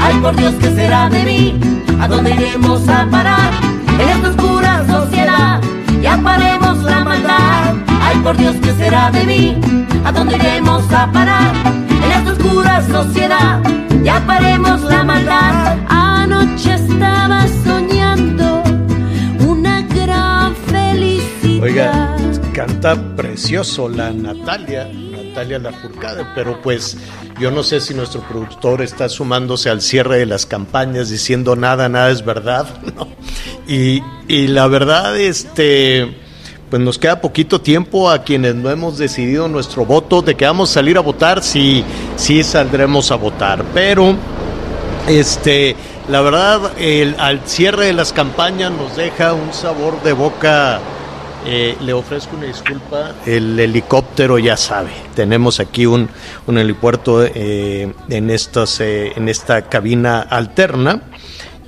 Ay, por Dios, ¿qué será de mí? ¿A dónde iremos a parar? En esta oscura sociedad, ya paremos la maldad. Ay, por Dios, ¿qué será de mí? ¿A dónde iremos a parar? En esta oscura sociedad, ya paremos la maldad. Anoche estaba soñando una gran felicidad. Oiga, canta precioso la Natalia, Natalia Lafourcade, pero pues yo no sé si nuestro productor está sumándose al cierre de las campañas diciendo nada, nada es verdad, ¿no? Y, y la verdad, este, pues nos queda poquito tiempo a quienes no hemos decidido nuestro voto, de que vamos a salir a votar, sí, sí saldremos a votar, pero este, la verdad, al cierre de las campañas nos deja un sabor de boca. Eh, le ofrezco una disculpa. El helicóptero ya sabe. Tenemos aquí un, un helipuerto eh, en, estas, eh, en esta cabina alterna.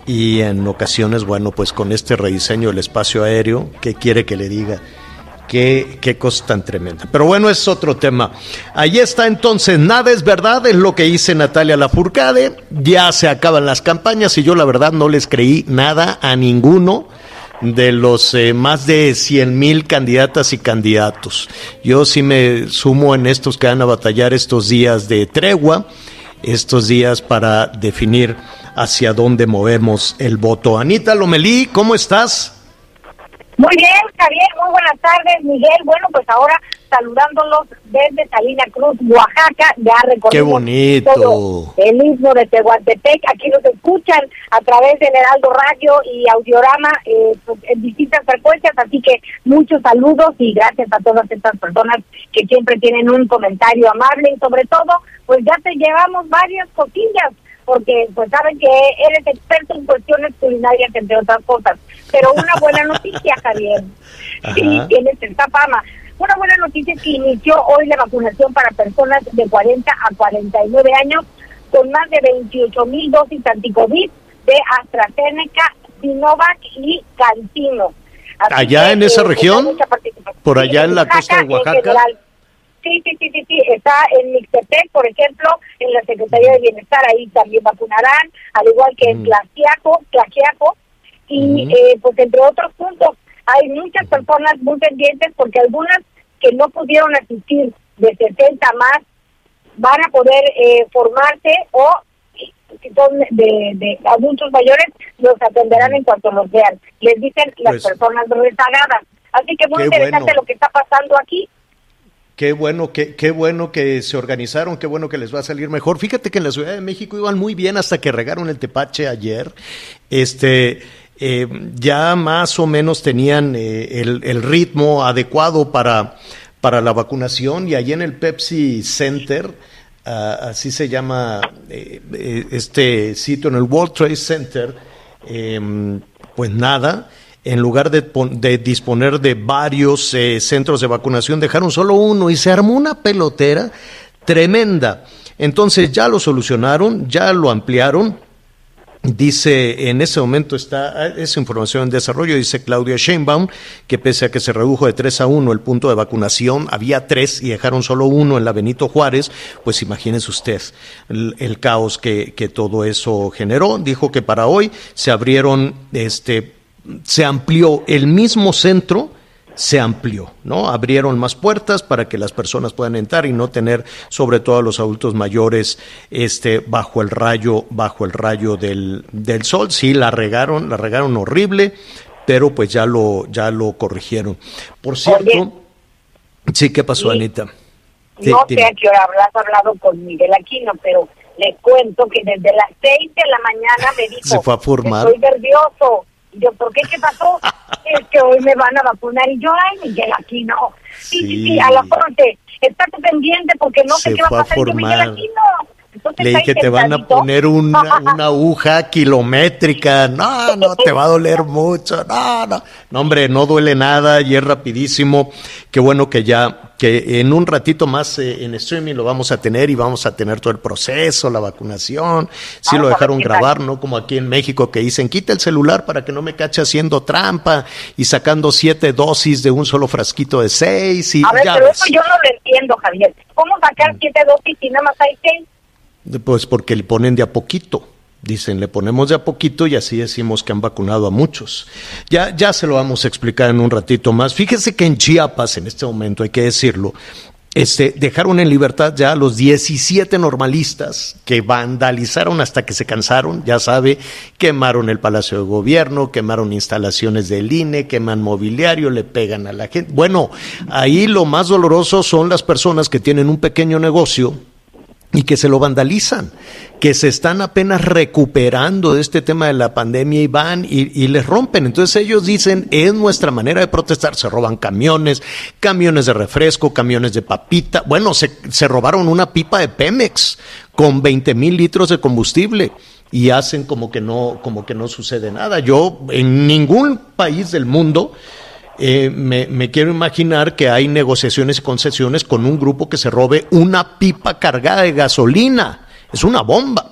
Y en ocasiones, bueno, pues con este rediseño del espacio aéreo, ¿qué quiere que le diga? Qué, qué cosa tan tremenda. Pero bueno, es otro tema. Ahí está entonces, nada es verdad, es lo que dice Natalia Lafourcade. Ya se acaban las campañas y yo la verdad no les creí nada a ninguno de los eh, más de 100 mil candidatas y candidatos. Yo sí me sumo en estos que van a batallar estos días de tregua, estos días para definir hacia dónde movemos el voto. Anita Lomelí, ¿cómo estás? Muy bien, Javier, muy buenas tardes, Miguel. Bueno, pues ahora saludándolos desde Salina Cruz, Oaxaca, ya recorrimos Qué bonito. todo el istmo de Tehuantepec. Aquí nos escuchan a través del Heraldo Radio y Audiorama eh, pues, en distintas frecuencias, así que muchos saludos y gracias a todas estas personas que siempre tienen un comentario amable y sobre todo, pues ya te llevamos varias cosillas porque pues saben que eres experto en cuestiones culinarias, entre otras cosas. Pero una buena noticia, Javier, sí, tienes esta fama. Una buena noticia es que inició hoy la vacunación para personas de 40 a 49 años con más de 28 mil dosis anticovid de AstraZeneca, Sinovac y Cantino. Así ¿Allá que, en esa pues, región? ¿Por Sí, allá en la costa de Oaxaca? Sí, sí, sí, sí, sí, está en Mixtepec, por ejemplo, en la Secretaría de Bienestar, ahí también vacunarán, al igual que en. Tlaxiaco, Tlaxiaco, y Ujú. eh, pues entre otros puntos. Hay muchas personas muy pendientes porque algunas que no pudieron asistir de 60 más van a poder eh, formarse o si son de, de adultos mayores, los atenderán en cuanto los vean. Les dicen las Pues- personas rezagadas. Así que muy Qué interesante bueno. lo que está pasando aquí. Qué bueno, que, qué bueno que se organizaron, qué bueno que les va a salir mejor. Fíjate que en la Ciudad de México iban muy bien hasta que regaron el tepache ayer. Este, eh, ya más o menos tenían eh, el, el ritmo adecuado para, para la vacunación y allí en el Pepsi Center, ah, así se llama eh, eh, este sitio, en el World Trade Center, eh, pues nada, en lugar de, de disponer de varios centros de vacunación, dejaron solo uno y se armó una pelotera tremenda. Entonces ya lo solucionaron, ya lo ampliaron. Dice, en ese momento está esa información en desarrollo, dice Claudia Sheinbaum, que pese a que se redujo de 3 a 1 el punto de vacunación, había tres y dejaron solo uno en la Benito Juárez, pues imagínese usted el, el caos que, que todo eso generó. Dijo que para hoy se abrieron, este, se amplió el mismo centro se amplió, ¿no? Abrieron más puertas para que las personas puedan entrar y no tener, sobre todo a los adultos mayores, este, bajo el rayo, bajo el rayo del, del sol. Sí, la regaron, la regaron horrible, pero pues ya lo, ya lo corrigieron. Por cierto, sí, ¿qué pasó, Anita? no sé a qué hora habrás hablado con Miguel Aquino, pero le cuento que desde las seis de la mañana me dijo, Se fue a formar. estoy nervioso. Yo, ¿por qué? ¿Qué pasó? es que hoy me van a vacunar. Y yo, ay, Miguel Aquino. Sí, sí, sí, Sí. a las once. Estate pendiente porque no sé Se qué va a pasar. Y yo, Miguel formar. Aquino. Entonces, Le está dije, te van a poner una, una aguja kilométrica. No, no, te va a doler mucho. No, no. No, hombre, no duele nada y es rapidísimo. Qué bueno que ya, que en un ratito más eh, en streaming lo vamos a tener y vamos a tener todo el proceso, la vacunación. Sí lo dejaron grabar, ¿no? Como aquí en México que dicen, quita el celular para que no me cache haciendo trampa y sacando siete dosis de un solo frasquito de seis y A ver, ya pero ves. eso yo no lo entiendo, Javier. ¿Cómo sacar siete dosis si nada más hay seis? Pues porque le ponen de a poquito. Dicen, le ponemos de a poquito y así decimos que han vacunado a muchos. Ya, ya se lo vamos a explicar en un ratito más. Fíjese que en Chiapas, en este momento, hay que decirlo, este, dejaron en libertad ya a los 17 normalistas que vandalizaron hasta que se cansaron, ya sabe, quemaron el Palacio de Gobierno, quemaron instalaciones del INE, queman mobiliario, le pegan a la gente. Bueno, ahí lo más doloroso son las personas que tienen un pequeño negocio y que se lo vandalizan, que se están apenas recuperando de este tema de la pandemia y van y, les rompen. Entonces ellos dicen, es nuestra manera de protestar, se roban camiones, camiones de refresco, camiones de papita. Bueno, se, se robaron una pipa de Pemex con 20 mil litros de combustible y hacen como que no, como que no sucede nada. Yo en ningún país del mundo eh, me, quiero imaginar que hay negociaciones y concesiones con un grupo que se robe una pipa cargada de gasolina. Es una bomba.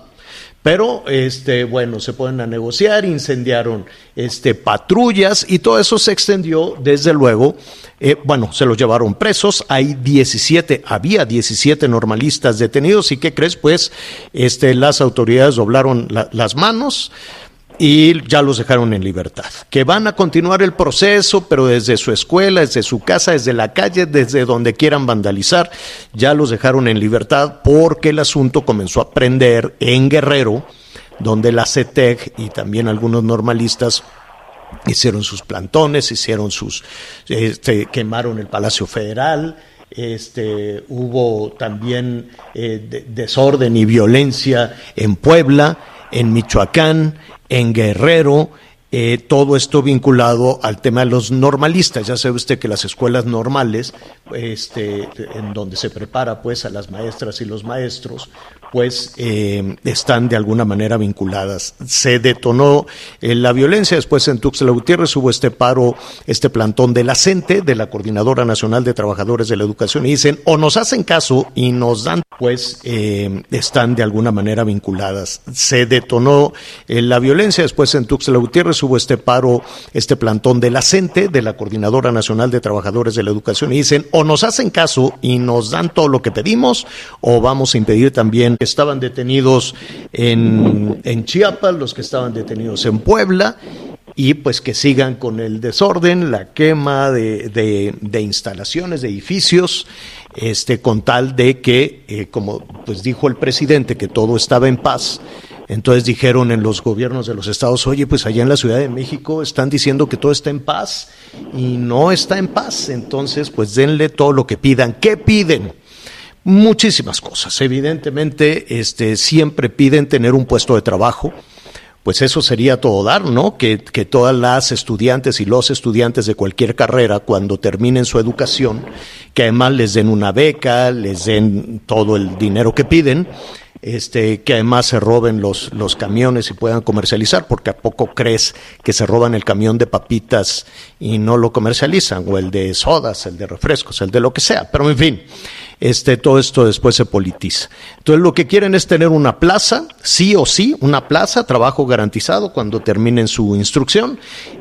Pero, este, bueno, se pueden a negociar, incendiaron este, patrullas y todo eso se extendió, desde luego, eh, bueno, se los llevaron presos, hay 17, había 17 normalistas detenidos y ¿qué crees? Pues este, las autoridades doblaron la- las manos y ya los dejaron en libertad. Que van a continuar el proceso, pero desde su escuela, desde su casa, desde la calle, desde donde quieran vandalizar, ya los dejaron en libertad porque el asunto comenzó a prender en Guerrero, donde la CETEC y también algunos normalistas hicieron sus plantones, hicieron sus, este, quemaron el Palacio Federal, este, hubo también eh, de- desorden y violencia en Puebla, en Michoacán, en Guerrero, eh, todo esto vinculado al tema de los normalistas. Ya sabe usted que las escuelas normales, este, en donde se prepara pues a las maestras y los maestros, pues eh, están de alguna manera vinculadas. Se detonó eh, la violencia, después en Tuxtla Gutiérrez hubo este paro, este plantón de la CENTE, de la Coordinadora Nacional de Trabajadores de la Educación, y dicen, o nos hacen caso y nos dan, pues eh, están de alguna manera vinculadas. Se detonó eh, la violencia, después en Tuxtla Gutiérrez hubo este paro, este plantón de la CENTE, de la Coordinadora Nacional de Trabajadores de la Educación, y dicen, o nos hacen caso y nos dan todo lo que pedimos, o vamos a impedir también que estaban detenidos en, en Chiapas, los que estaban detenidos en Puebla, y pues que sigan con el desorden, la quema de, de- instalaciones, de edificios, este, con tal de que, eh, como pues dijo el presidente, que todo estaba en paz. Entonces dijeron en los gobiernos de los estados, oye, pues allá en la Ciudad de México están diciendo que todo está en paz y no está en paz. Entonces, pues denle todo lo que pidan. ¿Qué piden? Muchísimas cosas. Evidentemente, este, siempre piden tener un puesto de trabajo. Pues eso sería todo dar, ¿no? Que, que todas las estudiantes y los estudiantes de cualquier carrera, cuando terminen su educación, que además les den una beca, les den todo el dinero que piden, este, que además se roben los, los camiones y puedan comercializar, porque a poco crees que se roban el camión de papitas y no lo comercializan, o el de sodas, el de refrescos, el de lo que sea, pero en fin, este, todo esto después se politiza. Entonces lo que quieren es tener una plaza, sí o sí, una plaza, trabajo garantizado cuando terminen su instrucción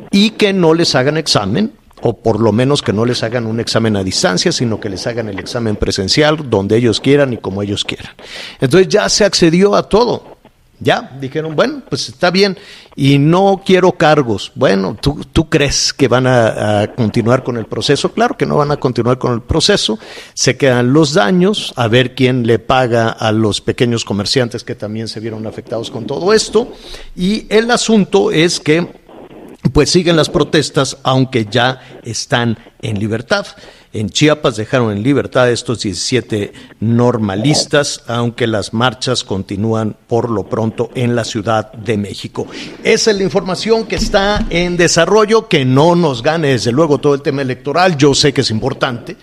y que no les hagan examen o por lo menos que no les hagan un examen a distancia, sino que les hagan el examen presencial donde ellos quieran y como ellos quieran. Entonces ya se accedió a todo. Ya, dijeron, bueno, pues está bien, y no quiero cargos. Bueno, ¿tú, tú crees que van a, a, continuar con el proceso? Claro que no van a continuar con el proceso, se quedan los daños, a ver quién le paga a los pequeños comerciantes que también se vieron afectados con todo esto, y el asunto es que pues siguen las protestas, aunque ya están en libertad. En Chiapas dejaron en libertad a estos 17 normalistas, aunque las marchas continúan por lo pronto en la Ciudad de México. Esa es la información que está en desarrollo, que no nos gane desde luego todo el tema electoral. Yo sé que es importante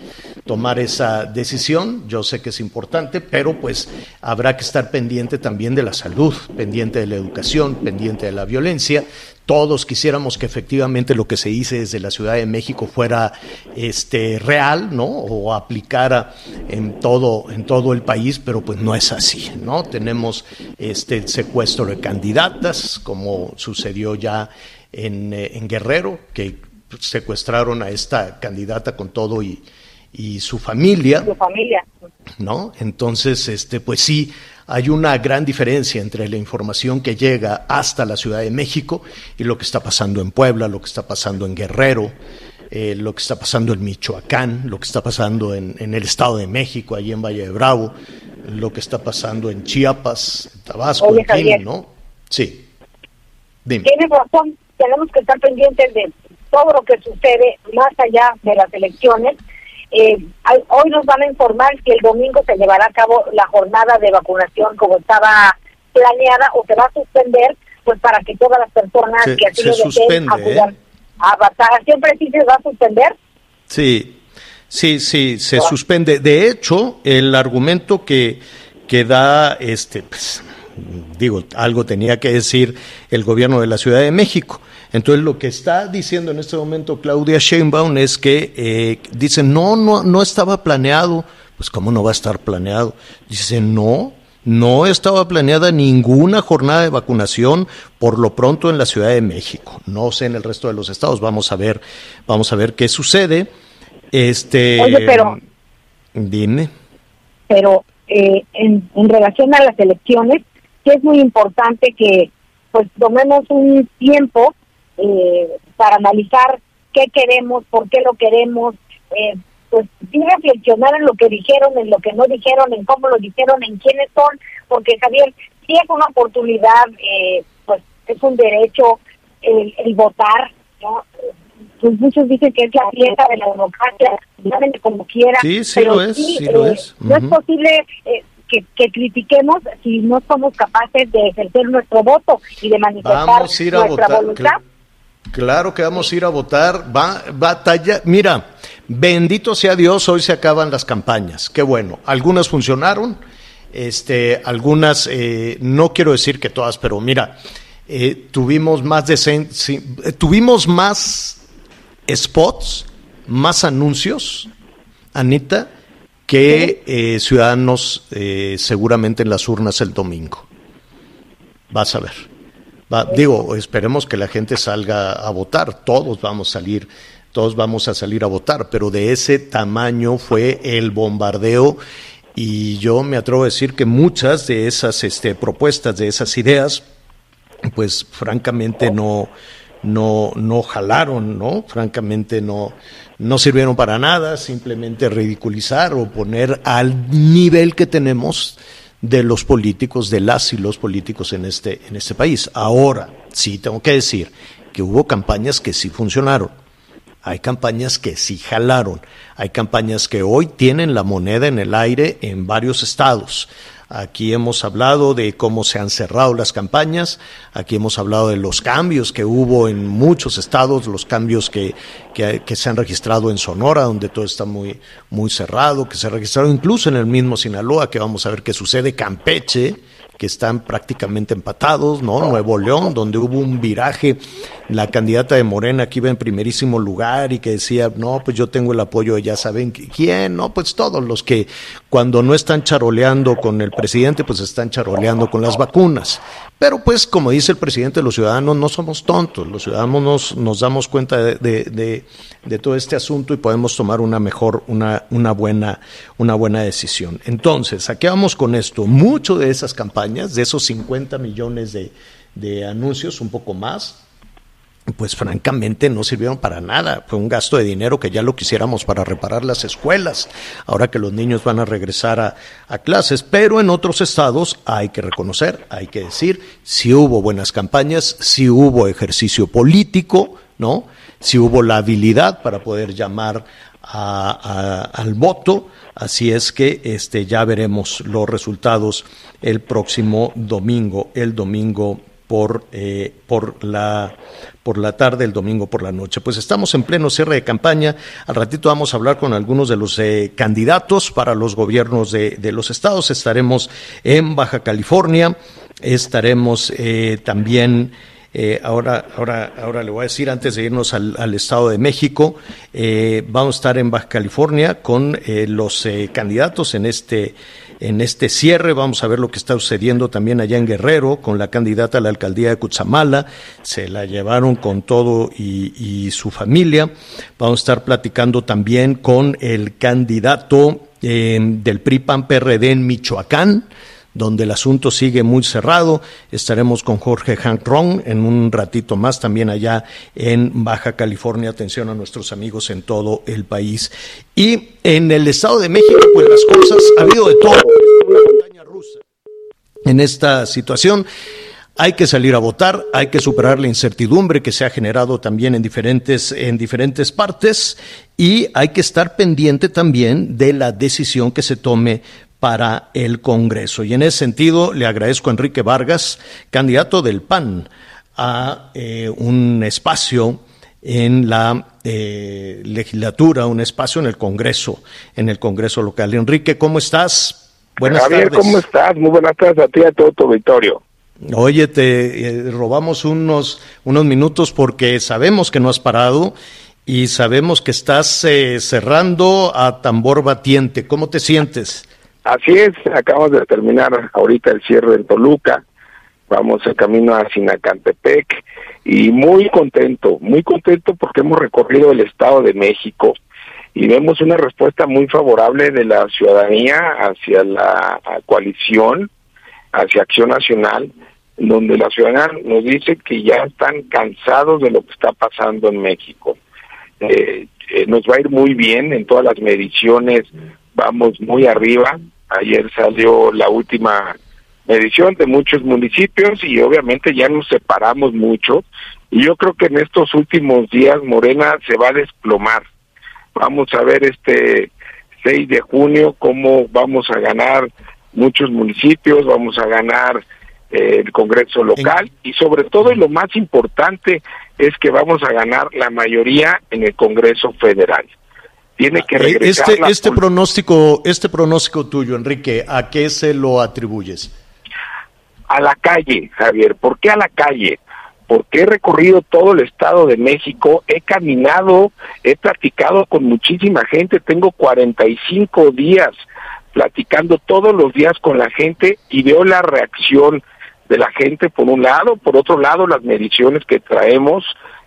tomar esa decisión, yo sé que es importante, pero pues habrá que estar pendiente también de la salud, pendiente de la educación, pendiente de la violencia todos quisiéramos que efectivamente lo que se dice desde la Ciudad de México fuera este real, ¿no? O aplicara en todo en todo el país, pero pues no es así, ¿no? Tenemos este secuestro de candidatas, como sucedió ya eh, en Guerrero, que secuestraron a esta candidata con todo y, y su familia. Su familia. ¿No? Entonces, este, pues sí, hay una gran diferencia entre la información que llega hasta la Ciudad de México y lo que está pasando en Puebla, lo que está pasando en Guerrero, eh, lo que está pasando en Michoacán, lo que está pasando en, en, el Estado de México, allí en Valle de Bravo, lo que está pasando en Chiapas, en Tabasco, Oye, en fin. ¿no? Sí. Dime. Tienes razón, tenemos que estar pendientes de todo lo que sucede más allá de las elecciones. Eh, hoy nos van a informar que el domingo se llevará a cabo la jornada de vacunación como estaba planeada o se va a suspender, pues para que todas las personas Se- que así se lo deseen acudan ¿eh? a vacunar. Siempre sí se va a suspender. Sí, sí, sí, se suspende. De hecho, el argumento que, que da, este, pues, digo, algo tenía que decir el gobierno de la Ciudad de México. Entonces, lo que está diciendo en este momento Claudia Sheinbaum es que eh, dice, no, no, no estaba planeado. Pues, ¿cómo no va a estar planeado? Dice, no, no estaba planeada ninguna jornada de vacunación por lo pronto en la Ciudad de México. No sé en el resto de los estados. Vamos a ver, vamos a ver qué sucede. Este, Oye, pero- dime. pero eh, en, en relación a las elecciones, sí es muy importante que pues tomemos un tiempo eh, para analizar qué queremos, por qué lo queremos, eh, pues sí reflexionar en lo que dijeron, en lo que no dijeron, en cómo lo dijeron, en quiénes son, porque Javier, sí es una oportunidad, eh, pues es un derecho el, el votar, ¿no? Pues muchos dicen que es la fiesta de la democracia, llámenle como quiera. Sí, sí pero lo es, sí lo eh, es. No es posible eh, que, que critiquemos si no somos capaces de ejercer nuestro voto y de manifestar Vamos a ir a nuestra votar. voluntad. Cla- Claro que vamos a ir a votar. Va, batalla. Mira, bendito sea Dios, hoy se acaban las campañas. Qué bueno. Algunas funcionaron, este, algunas, eh, no quiero decir que todas, pero mira, eh, tuvimos más de sí, eh, tuvimos más spots, más anuncios, Anita, que eh, ciudadanos eh, seguramente en las urnas el domingo. Vas a ver. Digo, esperemos que la gente salga a votar, todos vamos a salir, todos vamos a salir a votar, pero de ese tamaño fue el bombardeo y yo me atrevo a decir que muchas de esas este, propuestas, de esas ideas, pues francamente no, no, no jalaron, ¿no? Francamente no, no sirvieron para nada, simplemente ridiculizar o poner al nivel que tenemos de los políticos, de las y los políticos en este, en este país. Ahora, sí tengo que decir que hubo campañas que sí funcionaron. Hay campañas que sí jalaron. Hay campañas que hoy tienen la moneda en el aire en varios estados. Aquí hemos hablado de cómo se han cerrado las campañas, aquí hemos hablado de los cambios que hubo en muchos estados, los cambios que, que, se han registrado en Sonora, donde todo está muy, muy cerrado, que se ha registrado incluso en el mismo Sinaloa, que vamos a ver qué sucede, Campeche, que están prácticamente empatados, ¿no? Nuevo León, donde hubo un viraje, la candidata de Morena que iba en primerísimo lugar y que decía, no, pues yo tengo el apoyo de ya saben quién, no, pues todos los que Cuando no están charoleando con el presidente, pues están charoleando con las vacunas. Pero pues, como dice el presidente, los ciudadanos no somos tontos, los ciudadanos nos, damos cuenta de, todo este asunto y podemos tomar una mejor, una, una, buena, una buena decisión. Entonces, ¿a qué vamos con esto? Mucho de esas campañas, de esos 50 millones de anuncios, un poco más, pues francamente no sirvieron para nada. Fue un gasto de dinero que ya lo quisiéramos para reparar las escuelas, ahora que los niños van a regresar a, clases. Pero en otros estados hay que reconocer, hay que decir, si hubo buenas campañas, si hubo ejercicio político, ¿no? Si hubo la habilidad para poder llamar al voto. Así es que este, ya veremos los resultados el próximo domingo, el domingo por, eh, por, la, por la tarde, el domingo por la noche. Pues estamos en pleno cierre de campaña. Al ratito vamos a hablar con algunos de los eh, candidatos para los gobiernos de, de, los estados. Estaremos en Baja California, estaremos eh, también. Ahora, ahora, ahora le voy a decir, antes de irnos al, Estado de México, vamos a estar en Baja California con los candidatos en este en este cierre. Vamos a ver lo que está sucediendo también allá en Guerrero con la candidata a la alcaldía de Cutzamala. Se la llevaron con todo y, su familia. Vamos a estar platicando también con el candidato eh, del PRI-PAN-PRD en Michoacán donde el asunto sigue muy cerrado. Estaremos con Jorge Hank Ron en un ratito más, también allá en Baja California. Atención a nuestros amigos en todo el país. Y en el Estado de México, pues las cosas, ha habido de todo. una montaña rusa en esta situación. Hay que salir a votar, hay que superar la incertidumbre que se ha generado también en diferentes, en diferentes partes y hay que estar pendiente también de la decisión que se tome para el Congreso. Y en ese sentido le agradezco a Enrique Vargas, candidato del PAN, a eh, un espacio en la eh, legislatura, un espacio en el Congreso, en el Congreso local. Enrique, ¿cómo estás? Buenas Javier, ¿cómo estás? Muy buenas tardes a ti y a todo tu auditorio. Oye, te eh, robamos unos, unos minutos porque sabemos que no has parado y sabemos que estás cerrando a tambor batiente. ¿Cómo te sientes? Así es, acabamos de terminar ahorita el cierre en Toluca, vamos en camino a Sinacantepec y muy contento, muy contento porque hemos recorrido el Estado de México y vemos una respuesta muy favorable de la ciudadanía hacia la coalición, hacia Acción Nacional, donde la ciudadanía nos dice que ya están cansados de lo que está pasando en México. Eh, eh, nos va a ir muy bien en todas las mediciones, vamos muy arriba, Ayer salió la última medición de muchos municipios y obviamente ya nos separamos mucho y yo creo que en estos últimos días Morena se va a desplomar. Vamos a ver este 6 de junio cómo vamos a ganar muchos municipios, vamos a ganar eh, el Congreso local y sobre todo y lo más importante es que vamos a ganar la mayoría en el Congreso federal tiene que eh, regresar. Este, este pronóstico, este pronóstico tuyo, Enrique, ¿a qué se lo atribuyes? A la calle, Javier. ¿Por qué a la calle? Porque he recorrido todo el Estado de México, he caminado, he platicado con muchísima gente, tengo 45 días platicando todos los días con la gente y veo la reacción de la gente por un lado, por otro lado las mediciones que traemos,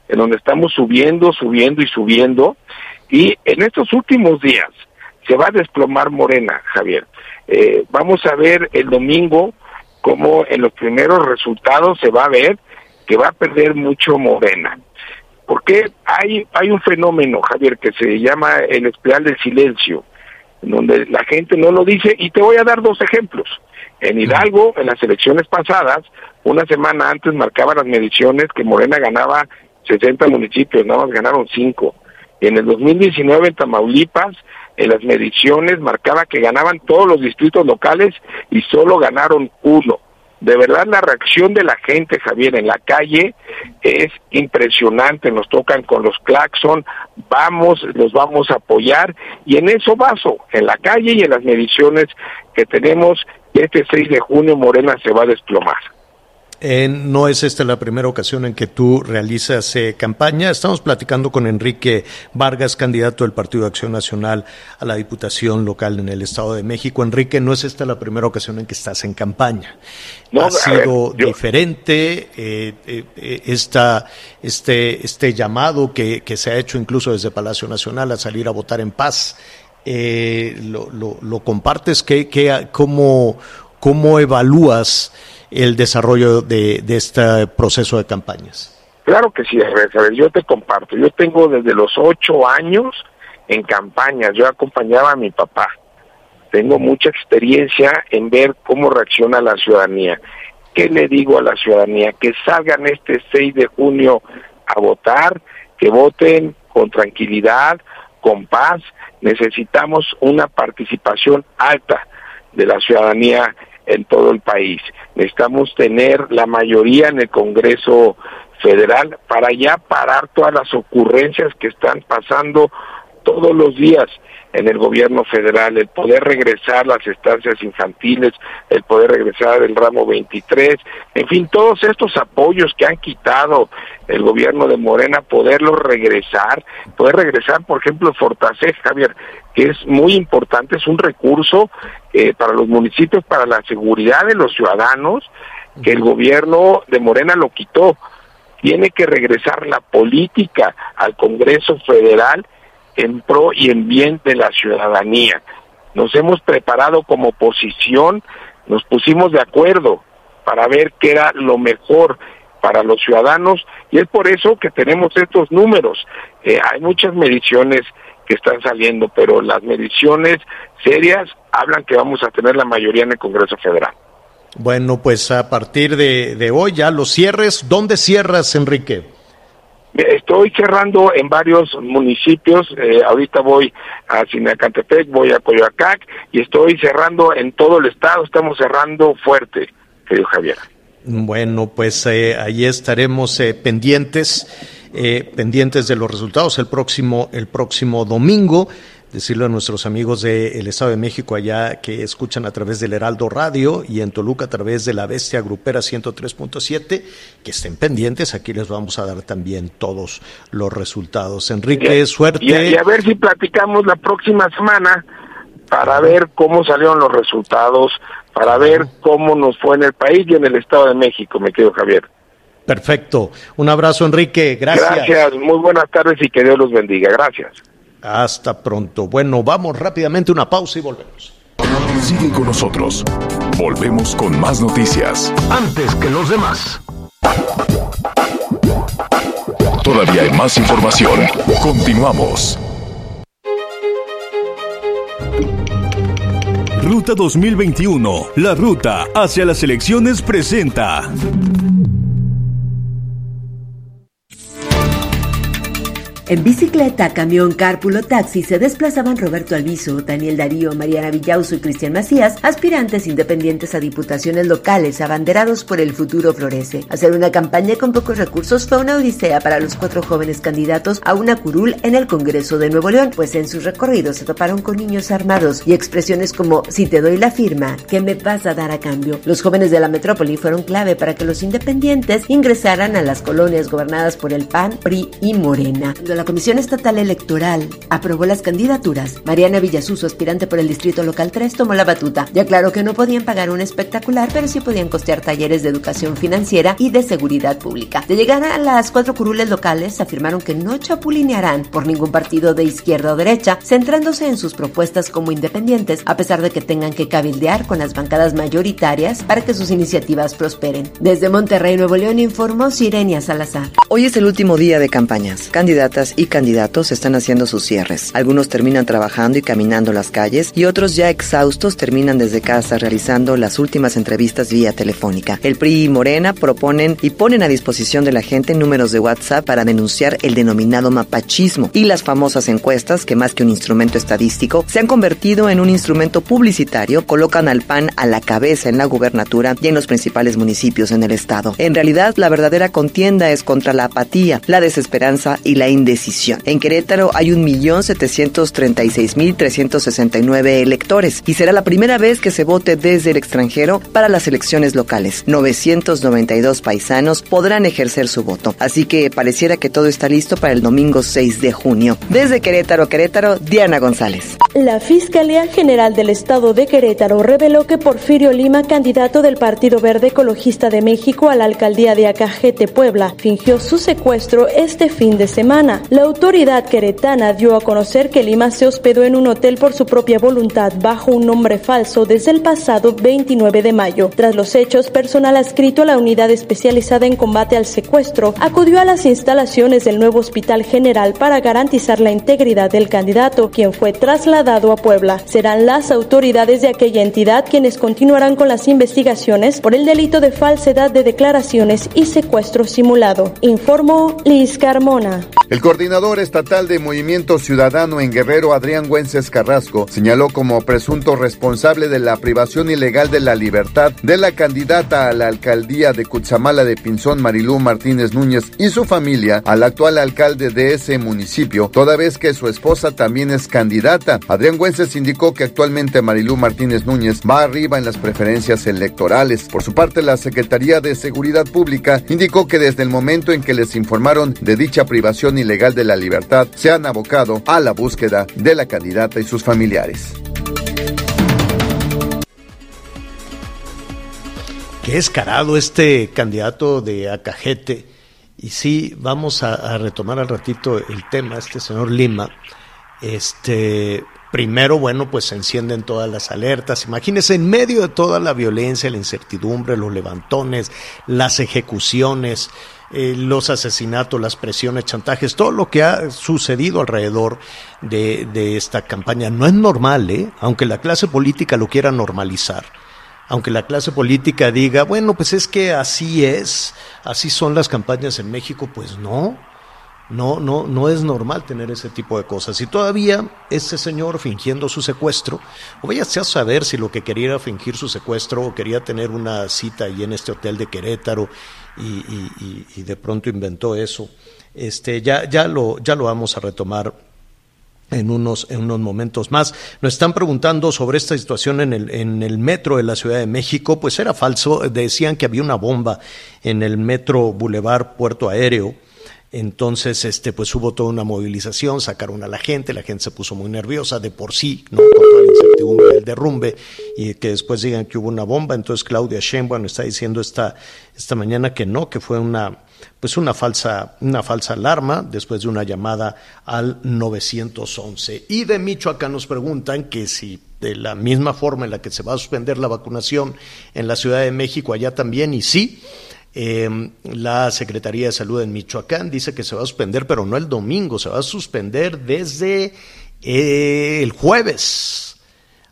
en donde estamos subiendo, subiendo y subiendo, y en estos últimos días se va a desplomar Morena, Javier. Eh, vamos a ver el domingo cómo en los primeros resultados se va a ver que va a perder mucho Morena. Porque hay, hay un fenómeno, Javier, que se llama el espiral del silencio, en donde la gente no lo dice, y te voy a dar dos ejemplos. En Hidalgo, en las elecciones pasadas, una semana antes marcaban las mediciones que Morena ganaba 60 municipios, nada más ganaron 5. En el 2019 en Tamaulipas, en las mediciones marcaba que ganaban todos los distritos locales y solo ganaron uno. De verdad la reacción de la gente, Javier, en la calle es impresionante. Nos tocan con los claxon, vamos, los vamos a apoyar y en eso vaso, en la calle y en las mediciones que tenemos, este 6 de junio Morena se va a desplomar. Eh, no es esta la primera ocasión en que tú realizas eh, campaña. Estamos platicando con Enrique Vargas, candidato del Partido de Acción Nacional a la Diputación Local en el Estado de México. Enrique, no es esta la primera ocasión en que estás en campaña. ha sido diferente eh, eh, esta, este, este llamado que, que, se ha hecho incluso desde Palacio Nacional a salir a votar en paz. Lo, lo, lo, compartes? ¿Qué, qué, cómo, ¿Cómo evalúas? El desarrollo de, este proceso de campañas? Claro que sí, a ver, yo te comparto. Yo tengo desde los ocho años en campañas, yo acompañaba a mi papá. Tengo mucha experiencia en ver cómo reacciona la ciudadanía. ¿Qué le digo a la ciudadanía? Que salgan este 6 de junio a votar, que voten con tranquilidad, con paz. Necesitamos una participación alta de la ciudadanía en todo el país. Necesitamos tener la mayoría en el Congreso Federal para ya parar todas las ocurrencias que están pasando todos los días en el gobierno federal, el poder regresar las estancias infantiles, el poder regresar el ramo 23, en fin, todos estos apoyos que han quitado el gobierno de Morena, poderlos regresar, poder regresar, por ejemplo, Fortaseg, Javier, que es muy importante, es un recurso eh, para los municipios, para la seguridad de los ciudadanos, que el gobierno de Morena lo quitó. Tiene que regresar la política al Congreso Federal en pro y en bien de la ciudadanía. Nos hemos preparado como oposición, nos pusimos de acuerdo para ver qué era lo mejor para los ciudadanos y es por eso que tenemos estos números. Eh, hay muchas mediciones que están saliendo, pero las mediciones serias hablan que vamos a tener la mayoría en el Congreso Federal. Bueno, pues a partir de, de hoy ya los cierres, ¿dónde cierras, Enrique? Estoy cerrando en varios municipios, eh, ahorita voy a Sinacantepec, voy a Coyoacac y estoy cerrando en todo el estado, estamos cerrando fuerte, querido Javier. Bueno, pues eh, ahí estaremos eh, pendientes, pendientes de los resultados el próximo, el próximo domingo decirle a nuestros amigos del Estado de México allá que escuchan a través del Heraldo Radio y en Toluca a través de la Bestia Grupera 103.7, que estén pendientes, aquí les vamos a dar también todos los resultados. Enrique, suerte. Y a, ver si platicamos la próxima semana para ver cómo salieron los resultados, para ver cómo nos fue en el país y en el Estado de México, me quedo Javier. Perfecto. Un abrazo, Enrique. Gracias. Gracias. Muy buenas tardes y que Dios los bendiga. Gracias. Hasta pronto. Bueno, vamos rápidamente a una pausa y volvemos. Sigue con nosotros. Volvemos con más noticias. Antes que los demás. Todavía hay más información. Continuamos. Ruta 2021. La ruta hacia las elecciones presenta. En bicicleta, camión, cárpulo, taxi se desplazaban Roberto Alviso, Daniel Darío, Mariana Villauso y Cristian Macías, aspirantes independientes a diputaciones locales abanderados por el futuro florece. Hacer una campaña con pocos recursos fue una odisea para los cuatro jóvenes candidatos a una curul en el Congreso de Nuevo León, pues en sus recorridos se toparon con niños armados y expresiones como si te doy la firma, ¿qué me vas a dar a cambio? Los jóvenes de la metrópoli fueron clave para que los independientes ingresaran a las colonias gobernadas por el PAN, PRI y Morena la Comisión Estatal Electoral aprobó las candidaturas, Mariana Villasuso, aspirante por el Distrito Local 3, tomó la batuta y aclaró que no podían pagar un espectacular, pero sí podían costear talleres de educación financiera y de seguridad pública. De llegar a las cuatro curules locales, afirmaron que no chapulinearán por ningún partido de izquierda o derecha, centrándose en sus propuestas como independientes, a pesar de que tengan que cabildear con las bancadas mayoritarias para que sus iniciativas prosperen. Desde Monterrey, Nuevo León, informó Sirenia Salazar. Hoy es el último día de campañas. Candidatas y candidatos están haciendo sus cierres. Algunos terminan trabajando y caminando las calles y otros ya exhaustos terminan desde casa realizando las últimas entrevistas vía telefónica. El PRI y Morena proponen y ponen a disposición de la gente números de WhatsApp para denunciar el denominado mapachismo y las famosas encuestas que más que un instrumento estadístico se han convertido en un instrumento publicitario, colocan al PAN a la cabeza en la gubernatura y en los principales municipios en el estado. En realidad, la verdadera contienda es contra la apatía, la desesperanza y la indecisión indecisión. En Querétaro hay 1.736.369 electores y será la primera vez que se vote desde el extranjero para las elecciones locales. 992 paisanos podrán ejercer su voto. Así que pareciera que todo está listo para el domingo 6 de junio. Desde Querétaro, Querétaro, Diana González. La Fiscalía General del Estado de Querétaro reveló que Porfirio Lima, candidato del Partido Verde Ecologista de México a la alcaldía de Acajete, Puebla, fingió su secuestro este fin de semana. La autoridad queretana dio a conocer que Lima se hospedó en un hotel por su propia voluntad bajo un nombre falso desde el pasado 29 de mayo. Tras los hechos, personal adscrito a la unidad especializada en combate al secuestro acudió a las instalaciones del nuevo Hospital General para garantizar la integridad del candidato, quien fue trasladado a Puebla. Serán las autoridades de aquella entidad quienes continuarán con las investigaciones por el delito de falsedad de declaraciones y secuestro simulado. Informó Liz Carmona. Coordinador estatal de Movimiento Ciudadano en Guerrero, Adrián Güences Carrasco, señaló como presunto responsable de la privación ilegal de la libertad de la candidata a la alcaldía de Cutzamala de Pinzón, Marilú Martínez Núñez, y su familia al actual alcalde de ese municipio, toda vez que su esposa también es candidata. Adrián Güences indicó que actualmente Marilú Martínez Núñez va arriba en las preferencias electorales. Por su parte, la Secretaría de Seguridad Pública indicó que desde el momento en que les informaron de dicha privación ilegal de la libertad, se han abocado a la búsqueda de la candidata y sus familiares. Qué escarado este candidato de Acajete. Y sí, vamos a, retomar al ratito el tema, este señor Lima. Este, primero, bueno, pues se encienden todas las alertas. Imagínense, en medio de toda la violencia, la incertidumbre, los levantones, las ejecuciones, eh, los asesinatos, las presiones, chantajes, todo lo que ha sucedido alrededor de, de esta campaña. No es normal, ¿eh? aunque la clase política lo quiera normalizar aunque la clase política diga, bueno, pues es que así es, así son las campañas en México, pues no, no, no, no es normal tener ese tipo de cosas. Y todavía ese señor fingiendo su secuestro, o vaya a saber si lo que quería era fingir su secuestro o quería tener una cita ahí en este hotel de Querétaro y, de pronto inventó eso. Este, ya, ya, lo, ya lo vamos a retomar en unos, en unos momentos más. Nos están preguntando sobre esta situación en el, en el metro de la Ciudad de México. Pues era falso. Decían que había una bomba en el metro Boulevard Puerto Aéreo. Entonces, este, pues hubo toda una movilización, sacaron a la gente, la gente se puso muy nerviosa de por sí, ¿no? Con toda la incertidumbre del derrumbe, y que después digan que hubo una bomba. Entonces Claudia Sheinbaum está diciendo esta, esta mañana que no, que fue una, pues una falsa, una falsa alarma después de una llamada al 911. Y de Michoacán nos preguntan que si de la misma forma en la que se va a suspender la vacunación en la Ciudad de México, allá también, y sí, eh, la Secretaría de Salud en Michoacán dice que se va a suspender, pero no el domingo, se va a suspender desde eh, el jueves.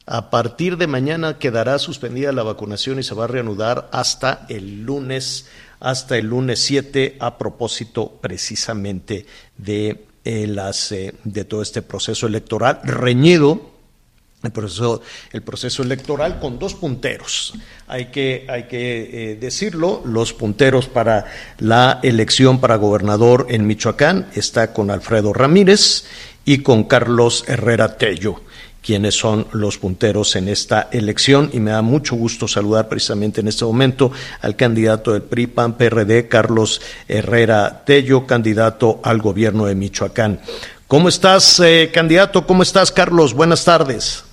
A partir de mañana quedará suspendida la vacunación y se va a reanudar hasta el lunes, hasta el lunes 7, a propósito precisamente de, eh, las, de todo este proceso electoral reñido el proceso, el proceso electoral con dos punteros. Hay que, hay que eh, decirlo, los punteros para la elección para gobernador en Michoacán está con Alfredo Ramírez y con Carlos Herrera Tello quienes son los punteros en esta elección y me da mucho gusto saludar precisamente en este momento al candidato del PRI PAN PRD Carlos Herrera Tello, candidato al gobierno de Michoacán. ¿Cómo estás, eh, candidato? ¿Cómo estás, Carlos? Buenas tardes.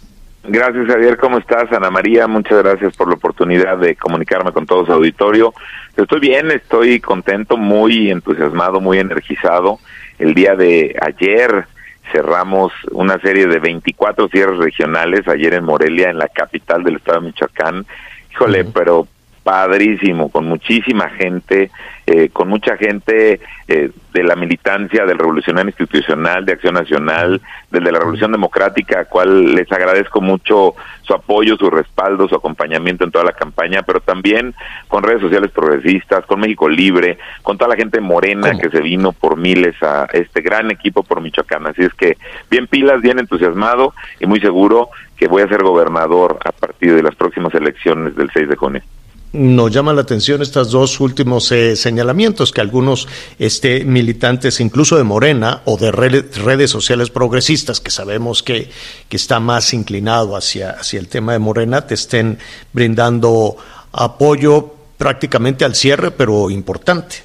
Gracias, Javier. ¿Cómo estás, Ana María? Muchas gracias por la oportunidad de comunicarme con todo su auditorio. Estoy bien, estoy contento, muy entusiasmado, muy energizado. El día de ayer cerramos una serie de 24 cierres regionales, ayer en Morelia, en la capital del estado de Michoacán. Híjole, pero padrísimo, con muchísima gente, eh, con mucha gente eh, de la militancia del Revolucionario Institucional, de Acción Nacional, del de la Revolución Democrática, a cual les agradezco mucho su apoyo, su respaldo, su acompañamiento en toda la campaña, pero también con redes sociales progresistas, con México Libre, con toda la gente morena que se vino por miles a este gran equipo por Michoacán. Así es que bien pilas, bien entusiasmado y muy seguro que voy a ser gobernador a partir de las próximas elecciones del 6 de junio. Nos llama la atención estos dos últimos eh, señalamientos que algunos este, militantes, incluso de Morena o de redes sociales progresistas, que sabemos que, que está más inclinado hacia, hacia el tema de Morena, te estén brindando apoyo prácticamente al cierre, pero importante.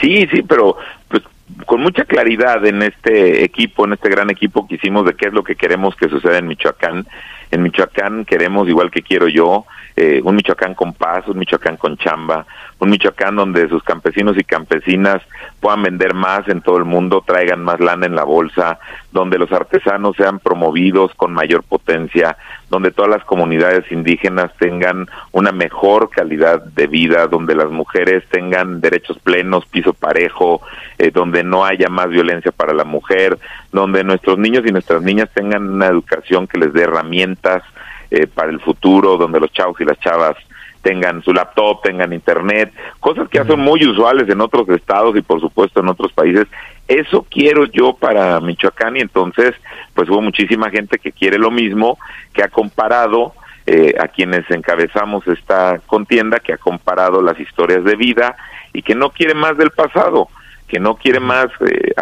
Sí, sí, pero pues, con mucha claridad en este equipo, en este gran equipo que hicimos de qué es lo que queremos que suceda en Michoacán. En Michoacán queremos, igual que quiero yo, eh, un Michoacán con paz, un Michoacán con chamba, un Michoacán donde sus campesinos y campesinas puedan vender más en todo el mundo, traigan más lana en la bolsa, donde los artesanos sean promovidos con mayor potencia, donde todas las comunidades indígenas tengan una mejor calidad de vida, donde las mujeres tengan derechos plenos, piso parejo, eh, donde no haya más violencia para la mujer, donde nuestros niños y nuestras niñas tengan una educación que les dé herramientas eh, para el futuro, donde los chavos y las chavas tengan su laptop, tengan internet, cosas que ya son muy usuales en otros estados y por supuesto en otros países. Eso quiero yo para Michoacán y entonces pues hubo muchísima gente que quiere lo mismo, que ha comparado eh, a quienes encabezamos esta contienda, que ha comparado las historias de vida y que no quiere más del pasado, que no quiere más eh,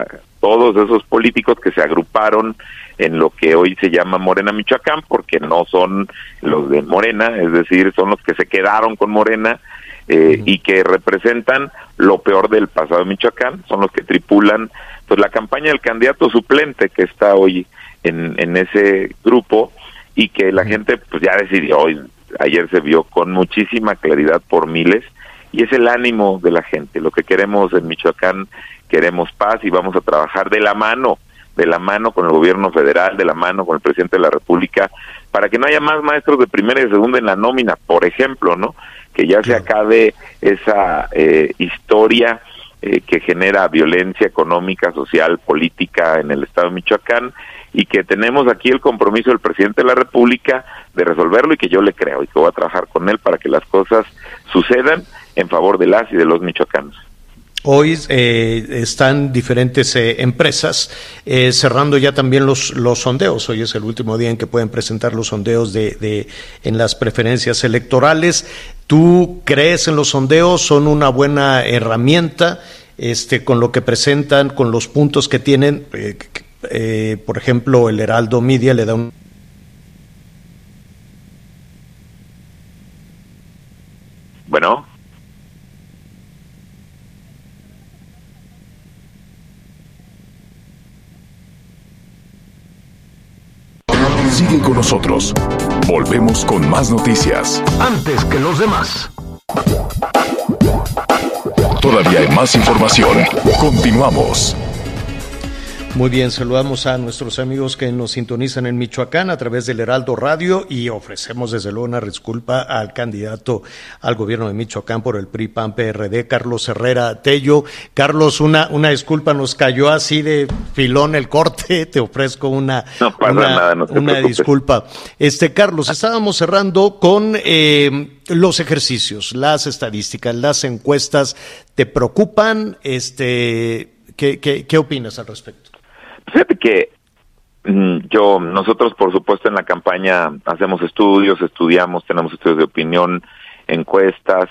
todos esos políticos que se agruparon en lo que hoy se llama Morena Michoacán, porque no son los de Morena, es decir, son los que se quedaron con Morena eh, y que representan lo peor del pasado de Michoacán, son los que tripulan pues la campaña del candidato suplente que está hoy en, en ese grupo y que la gente pues ya decidió hoy, ayer se vio con muchísima claridad por miles y es el ánimo de la gente. Lo que queremos en Michoacán, queremos paz y vamos a trabajar de la mano de la mano con el gobierno federal, de la mano con el presidente de la República, para que no haya más maestros de primera y segunda en la nómina, por ejemplo, ¿no? Que ya se acabe esa eh, historia eh, que genera violencia económica, social, política en el estado de Michoacán y que tenemos aquí el compromiso del presidente de la República de resolverlo y que yo le creo y que voy a trabajar con él para que las cosas sucedan en favor de las y de los michoacanos. Hoy eh, están diferentes eh, empresas eh, cerrando ya también los, los sondeos. Hoy es el último día en que pueden presentar los sondeos de, de, en las preferencias electorales. ¿Tú crees en los sondeos? ¿Son una buena herramienta este, con lo que presentan, con los puntos que tienen? Por ejemplo, el Heraldo Media le da un Bueno. Sigue con nosotros. Volvemos con más noticias. Antes que los demás. Todavía hay más información. Continuamos. Muy bien, saludamos a nuestros amigos que nos sintonizan en Michoacán a través del Heraldo Radio y ofrecemos desde luego una disculpa al candidato al gobierno de Michoacán por el PRI PAN PRD, Carlos Herrera Tello. Carlos, una, una disculpa, nos cayó así de filón el corte, te ofrezco una, una, disculpa. Este, Carlos, estábamos cerrando con eh, los ejercicios, las estadísticas, las encuestas. ¿Te preocupan? Este, ¿qué, qué, qué opinas al respecto? Fíjate que mm, yo, nosotros por supuesto en la campaña hacemos estudios, estudiamos, tenemos estudios de opinión, encuestas,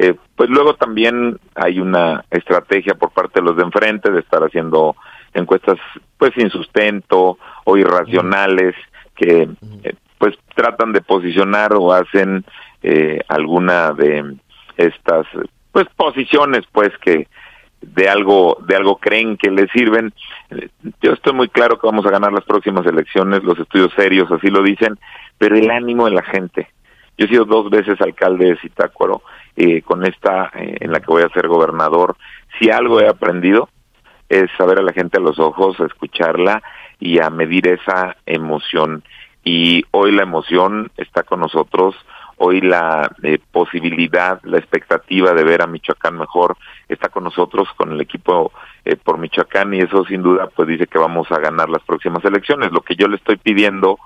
eh, pues luego también hay una estrategia por parte de los de enfrente de estar haciendo encuestas pues sin sustento o irracionales que eh, pues tratan de posicionar o hacen eh, alguna de estas pues posiciones pues que de algo de algo creen que les sirven. Yo estoy muy claro que vamos a ganar las próximas elecciones, los estudios serios así lo dicen, pero el ánimo de la gente. Yo he sido dos veces alcalde de Zitácuaro, eh, con esta eh, en la que voy a ser gobernador. Si algo he aprendido es saber a la gente a los ojos, a escucharla y a medir esa emoción. Y hoy la emoción está con nosotros, hoy la eh, posibilidad, la expectativa de ver a Michoacán mejor está con nosotros, con el equipo eh, por Michoacán y eso sin duda pues dice que vamos a ganar las próximas elecciones. Lo que yo le estoy pidiendo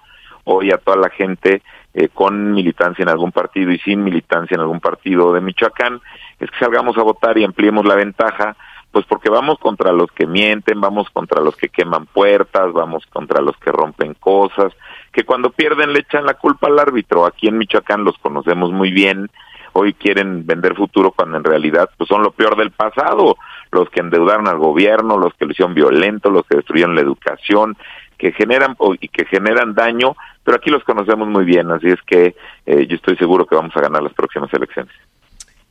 hoy a toda la gente eh, con militancia en algún partido y sin militancia en algún partido de Michoacán es que salgamos a votar y ampliemos la ventaja pues porque vamos contra los que mienten, vamos contra los que queman puertas, vamos contra los que rompen cosas, que cuando pierden le echan la culpa al árbitro. Aquí en Michoacán los conocemos muy bien, hoy quieren vender futuro cuando en realidad pues son lo peor del pasado, los que endeudaron al gobierno, los que lo hicieron violento, los que destruyeron la educación, que generan y que generan daño, pero aquí los conocemos muy bien, así es que eh, yo estoy seguro que vamos a ganar las próximas elecciones.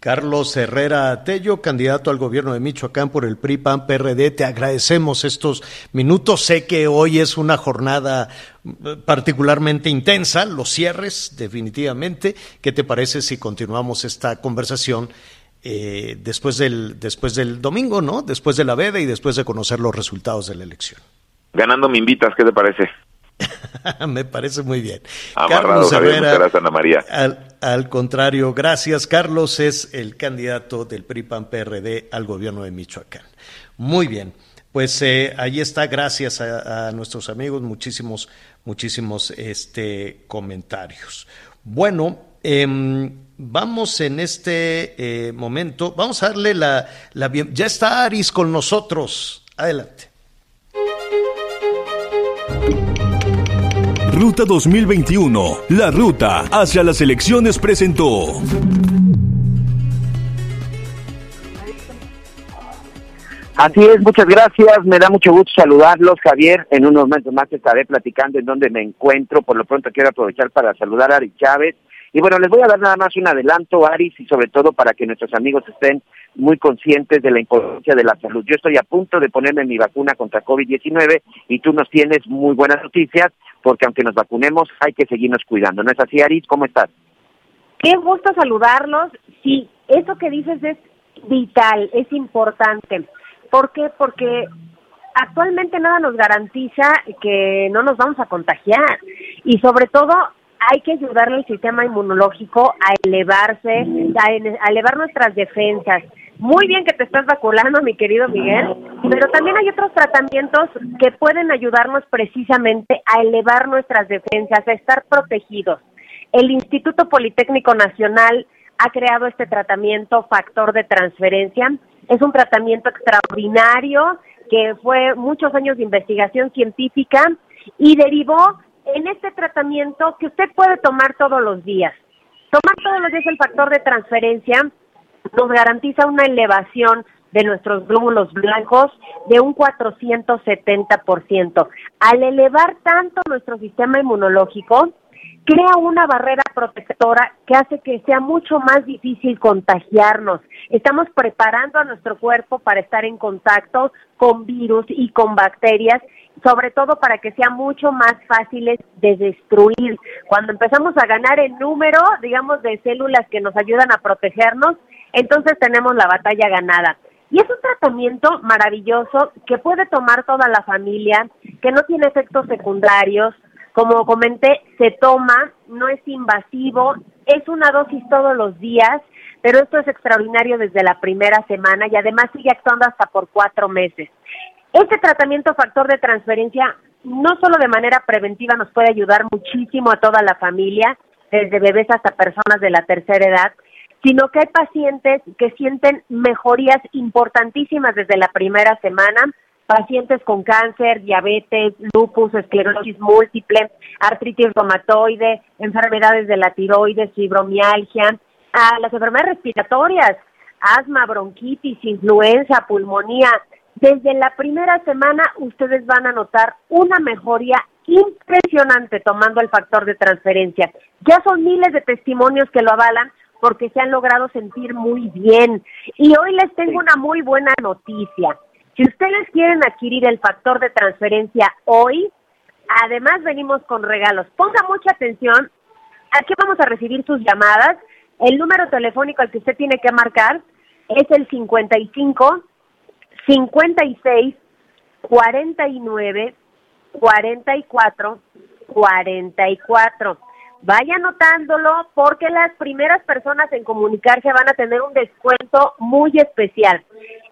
Carlos Herrera Tello, candidato al gobierno de Michoacán por el PRI PAN PRD, te agradecemos estos minutos. Sé que hoy es una jornada eh, particularmente intensa, los cierres definitivamente. ¿Qué te parece si continuamos esta conversación eh, después del después del domingo, no? Después de la veda y después de conocer los resultados de la elección. Ganando me invitas, ¿qué te parece? Me parece muy bien. Carlos Herrera, Ana María. Al, contrario, gracias. Carlos es el candidato del PRI-PAN-PRD al gobierno de Michoacán. Muy bien. Pues eh, ahí está, gracias a, nuestros amigos, muchísimos, muchísimos este, comentarios. Bueno, em, vamos en este eh, momento, vamos a darle la, la bien. Ya está Aris con nosotros. Adelante. Ruta 2021, la ruta hacia las elecciones presentó. Así es, muchas gracias. Me da mucho gusto saludarlos, Javier. En unos momentos más estaré platicando en donde me encuentro. Por lo pronto quiero aprovechar para saludar a Ari Chávez. Y bueno, les voy a dar nada más un adelanto, Aris, y sobre todo para que nuestros amigos estén muy conscientes de la importancia de la salud. Yo estoy a punto de ponerme mi vacuna contra COVID-19 y tú nos tienes muy buenas noticias porque aunque nos vacunemos hay que seguirnos cuidando. ¿No es así, Aris? ¿Cómo estás? Qué gusto saludarlos. Sí, eso que dices es vital, es importante. ¿Por qué? Porque actualmente nada nos garantiza que no nos vamos a contagiar y sobre todo hay que ayudarle al sistema inmunológico a elevarse, a, elevar nuestras defensas. Muy bien que te estás vacunando, mi querido Miguel, pero también hay otros tratamientos que pueden ayudarnos precisamente a elevar nuestras defensas, a estar protegidos. El Instituto Politécnico Nacional ha creado este tratamiento factor de transferencia. Es un tratamiento extraordinario que fue muchos años de investigación científica y derivó en este tratamiento que usted puede tomar todos los días. Tomar todos los días el factor de transferencia nos garantiza una elevación de nuestros glóbulos blancos de un 470%. Al elevar tanto nuestro sistema inmunológico, crea una barrera protectora que hace que sea mucho más difícil contagiarnos. Estamos preparando a nuestro cuerpo para estar en contacto con virus y con bacterias sobre todo para que sean mucho más fáciles de destruir. Cuando empezamos a ganar el número, digamos, de células que nos ayudan a protegernos, entonces tenemos la batalla ganada. Y es un tratamiento maravilloso que puede tomar toda la familia, que no tiene efectos secundarios. Como comenté, se toma, no es invasivo, es una dosis todos los días, pero esto es extraordinario desde la primera semana y además sigue actuando hasta por cuatro meses. Este tratamiento factor de transferencia no solo de manera preventiva nos puede ayudar muchísimo a toda la familia, desde bebés hasta personas de la tercera edad, sino que hay pacientes que sienten mejorías importantísimas desde la primera semana, pacientes con cáncer, diabetes, lupus, esclerosis múltiple, artritis reumatoide, enfermedades de la tiroides, fibromialgia, a las enfermedades respiratorias, asma, bronquitis, influenza, pulmonía, desde la primera semana ustedes van a notar una mejoría impresionante tomando el factor de transferencia. Ya son miles de testimonios que lo avalan porque se han logrado sentir muy bien. Y hoy les tengo una muy buena noticia. Si ustedes quieren adquirir el factor de transferencia hoy, además venimos con regalos. Ponga mucha atención. Aquí vamos a recibir sus llamadas. El número telefónico al que usted tiene que marcar es el 55 56 49 44 44. Vaya anotándolo porque las primeras personas en comunicarse van a tener un descuento muy especial.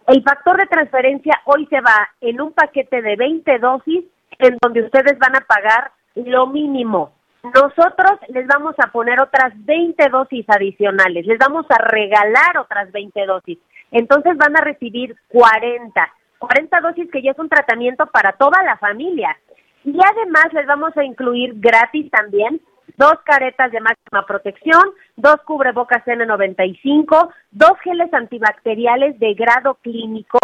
El factor de transferencia hoy se va en un paquete de 20 dosis en donde ustedes van a pagar lo mínimo. Nosotros les vamos a poner otras 20 dosis adicionales, les vamos a regalar otras 20 dosis. Entonces van a recibir 40, 40 dosis que ya es un tratamiento para toda la familia. Y además les vamos a incluir gratis también dos caretas de máxima protección, dos cubrebocas N95, dos geles antibacteriales de grado clínico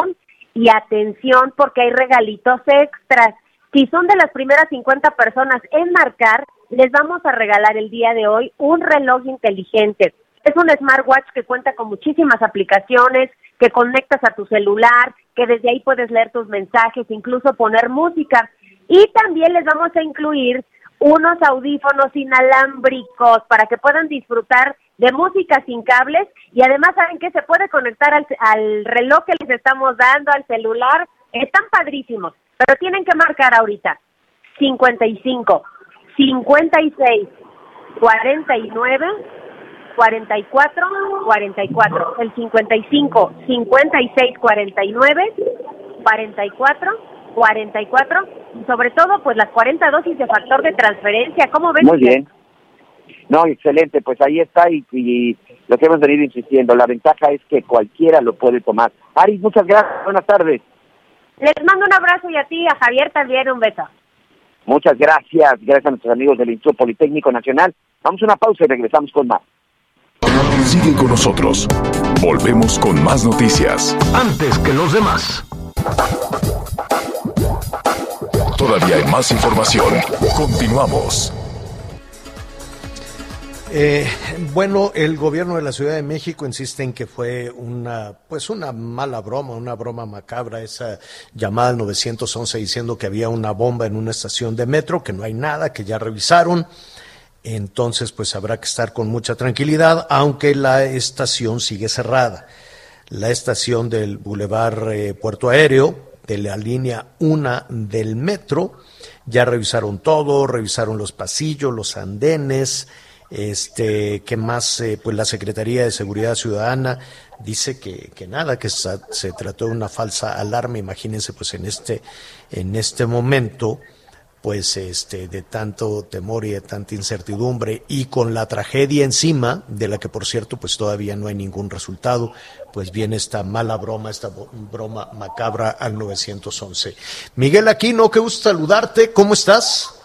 y atención porque hay regalitos extras. Si son de las primeras 50 personas en marcar, les vamos a regalar el día de hoy un reloj inteligente. Es un smartwatch que cuenta con muchísimas aplicaciones, que conectas a tu celular, que desde ahí puedes leer tus mensajes, incluso poner música. Y también les vamos a incluir unos audífonos inalámbricos para que puedan disfrutar de música sin cables. Y además saben que se puede conectar al, al reloj que les estamos dando, al celular. Están padrísimos, pero tienen que marcar ahorita. 55, 56, 49, 44, 44, el 55, 56, 49, 44, 44 y sobre todo pues las 40 dosis de factor de transferencia. ¿Cómo ven? Muy bien. No, excelente, pues ahí está y, y, lo que hemos venido insistiendo, la ventaja es que cualquiera lo puede tomar. Aris, muchas gracias, buenas tardes. Les mando un abrazo y a ti, a Javier también un beso. Muchas gracias, gracias a nuestros amigos del Instituto Politécnico Nacional. Vamos a una pausa y regresamos con más. Sigue con nosotros. Volvemos con más noticias. Antes que los demás. Todavía hay más información. Continuamos. Eh, bueno, el gobierno de la Ciudad de México insiste en que fue una, pues una mala broma, una broma macabra, esa llamada al 911 diciendo que había una bomba en una estación de metro, que no hay nada, que ya revisaron. Entonces, pues habrá que estar con mucha tranquilidad, aunque la estación sigue cerrada. La estación del Boulevard eh, Puerto Aéreo, de la línea 1 del metro, ya revisaron todo, revisaron los pasillos, los andenes, este, ¿qué más? Eh, pues la Secretaría de Seguridad Ciudadana dice que, que nada, que se, se, trató de una falsa alarma. Imagínense, pues en este, en este momento, pues este, de tanto temor y de tanta incertidumbre y con la tragedia encima, de la que por cierto, pues todavía no hay ningún resultado, pues viene esta mala broma, esta broma macabra al 911. Miguel Aquino, qué gusto saludarte, ¿cómo estás?